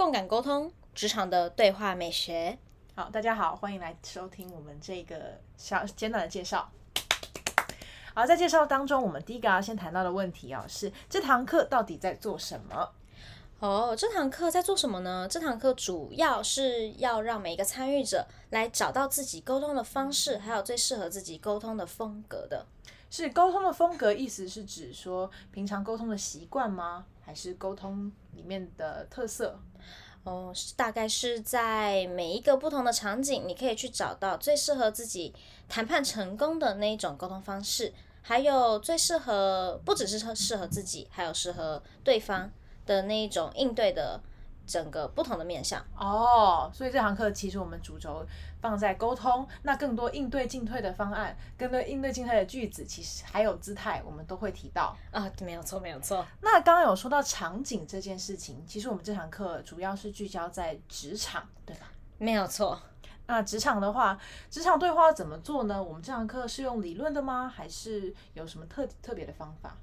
共感沟通，职场的对话美学。好，大家好，欢迎来收听我们这个小简短的介绍。好，在介绍当中，我们第一个要先谈到的问题啊，是这堂课到底在做什么？哦，这堂课在做什么呢？这堂课主要是要让每一个参与者来找到自己沟通的方式，还有最适合自己沟通的风格的。是沟通的风格，意思是指说平常沟通的习惯吗？还是沟通里面的特色？哦，大概是在每一个不同的场景，你可以去找到最适合自己谈判成功的那一种沟通方式，还有最适合不只是适合自己，还有适合对方的那一种应对的整个不同的面向。哦，所以这堂课其实我们主轴放在沟通，那更多应对进退的方案，更多应对进退的句子，其实还有姿态，我们都会提到啊，没有错，没有错。那刚刚有说到场景这件事情，其实我们这堂课主要是聚焦在职场，对吧？没有错。那职场的话，职场对话怎么做呢？我们这堂课是用理论的吗？还是有什么特特别的方法？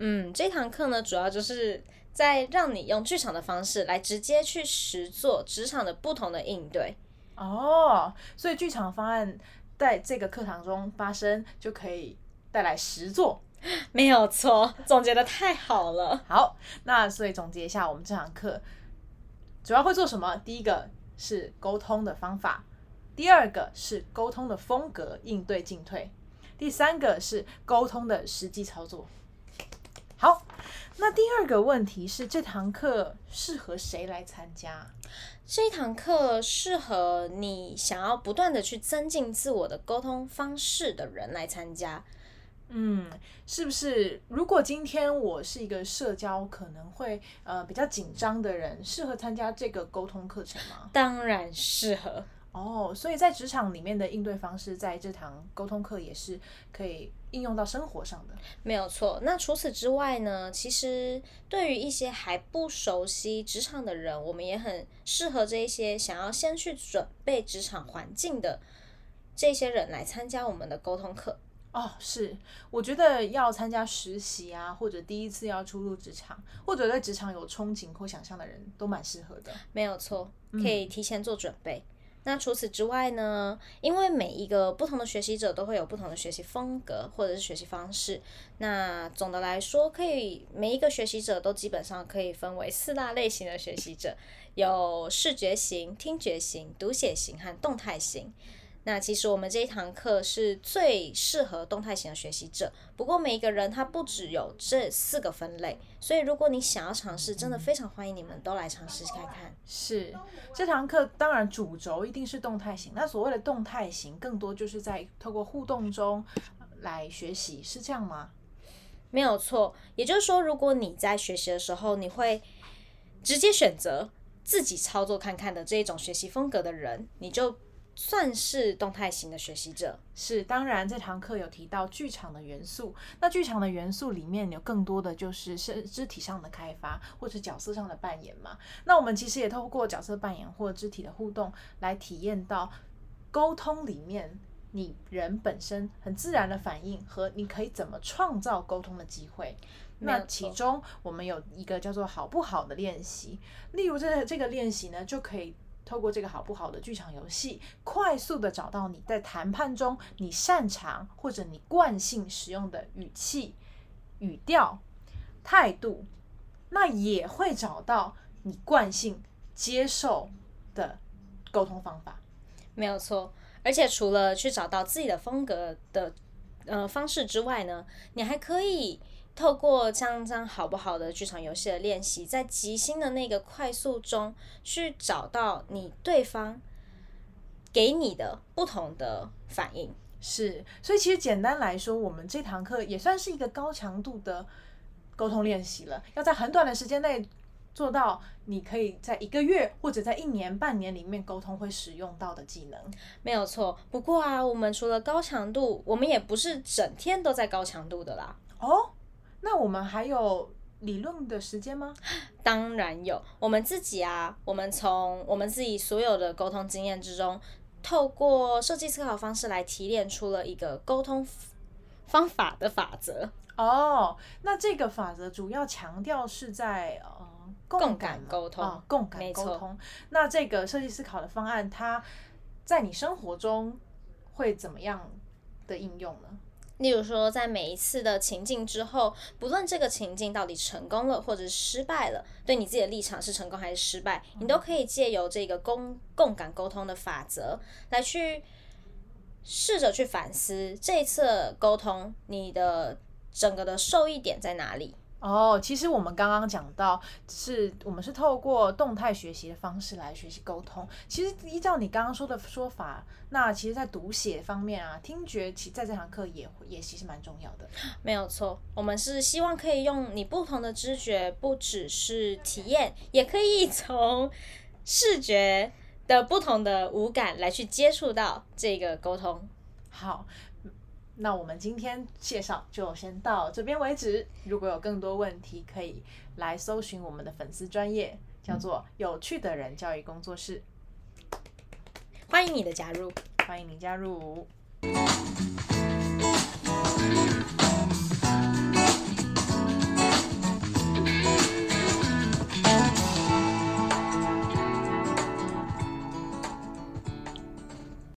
嗯，这堂课呢，主要就是在让你用剧场的方式来直接去实做职场的不同的应对。哦，所以剧场方案在这个课堂中发生，就可以带来实做。没有错，总结的太好了。好，那所以总结一下，我们这堂课主要会做什么？第一个是沟通的方法，第二个是沟通的风格、应对进退，第三个是沟通的实际操作。好，那第二个问题是，这堂课适合谁来参加？这一堂课适合你想要不断的去增进自我的沟通方式的人来参加。嗯，是不是？如果今天我是一个社交可能会呃比较紧张的人，适合参加这个沟通课程吗？当然适合。哦，所以在职场里面的应对方式，在这堂沟通课也是可以应用到生活上的。没有错。那除此之外呢？其实对于一些还不熟悉职场的人，我们也很适合这一些想要先去准备职场环境的这些人来参加我们的沟通课。哦，是，我觉得要参加实习啊，或者第一次要出入职场，或者对职场有憧憬或想象的人都蛮适合的。没有错，可以提前做准备。那除此之外呢？因为每一个不同的学习者都会有不同的学习风格或者是学习方式。那总的来说，可以每一个学习者都基本上可以分为四大类型的学习者，有视觉型、听觉型、读写型和动态型。那其实我们这一堂课是最适合动态型的学习者。不过每一个人他不只有这四个分类，所以如果你想要尝试，真的非常欢迎你们都来尝试看看。是这堂课当然主轴一定是动态型。那所谓的动态型，更多就是在透过互动中来学习，是这样吗？没有错。也就是说，如果你在学习的时候，你会直接选择自己操作看看的这一种学习风格的人，你就。算是动态型的学习者，是当然。这堂课有提到剧场的元素，那剧场的元素里面有更多的就是身肢体上的开发，或者角色上的扮演嘛。那我们其实也透过角色扮演或肢体的互动，来体验到沟通里面你人本身很自然的反应和你可以怎么创造沟通的机会。那其中我们有一个叫做好不好的练习，例如这这个练习呢，就可以。透过这个好不好的剧场游戏，快速的找到你在谈判中你擅长或者你惯性使用的语气、语调、态度，那也会找到你惯性接受的沟通方法。没有错，而且除了去找到自己的风格的呃方式之外呢，你还可以。透过这样这样好不好的剧场游戏的练习，在即兴的那个快速中去找到你对方给你的不同的反应，是。所以其实简单来说，我们这堂课也算是一个高强度的沟通练习了。要在很短的时间内做到，你可以在一个月或者在一年半年里面沟通会使用到的技能，没有错。不过啊，我们除了高强度，我们也不是整天都在高强度的啦。哦。那我们还有理论的时间吗？当然有。我们自己啊，我们从我们自己所有的沟通经验之中，透过设计思考方式来提炼出了一个沟通方法的法则。哦，那这个法则主要强调是在呃共感沟通哦共感沟通。那这个设计思考的方案，它在你生活中会怎么样的应用呢？例如说，在每一次的情境之后，不论这个情境到底成功了或者是失败了，对你自己的立场是成功还是失败，你都可以借由这个共共感沟通的法则来去试着去反思这一次沟通，你的整个的受益点在哪里？哦，其实我们刚刚讲到，是我们是透过动态学习的方式来学习沟通。其实依照你刚刚说的说法，那其实，在读写方面啊，听觉其在这堂课也也其实蛮重要的。没有错，我们是希望可以用你不同的知觉，不只是体验，也可以从视觉的不同的五感来去接触到这个沟通。好，那我们今天介绍就先到这边为止。如果有更多问题，可以来搜寻我们的粉丝专业，叫做“有趣的人教育工作室欢迎你的加入。”，欢迎你加入。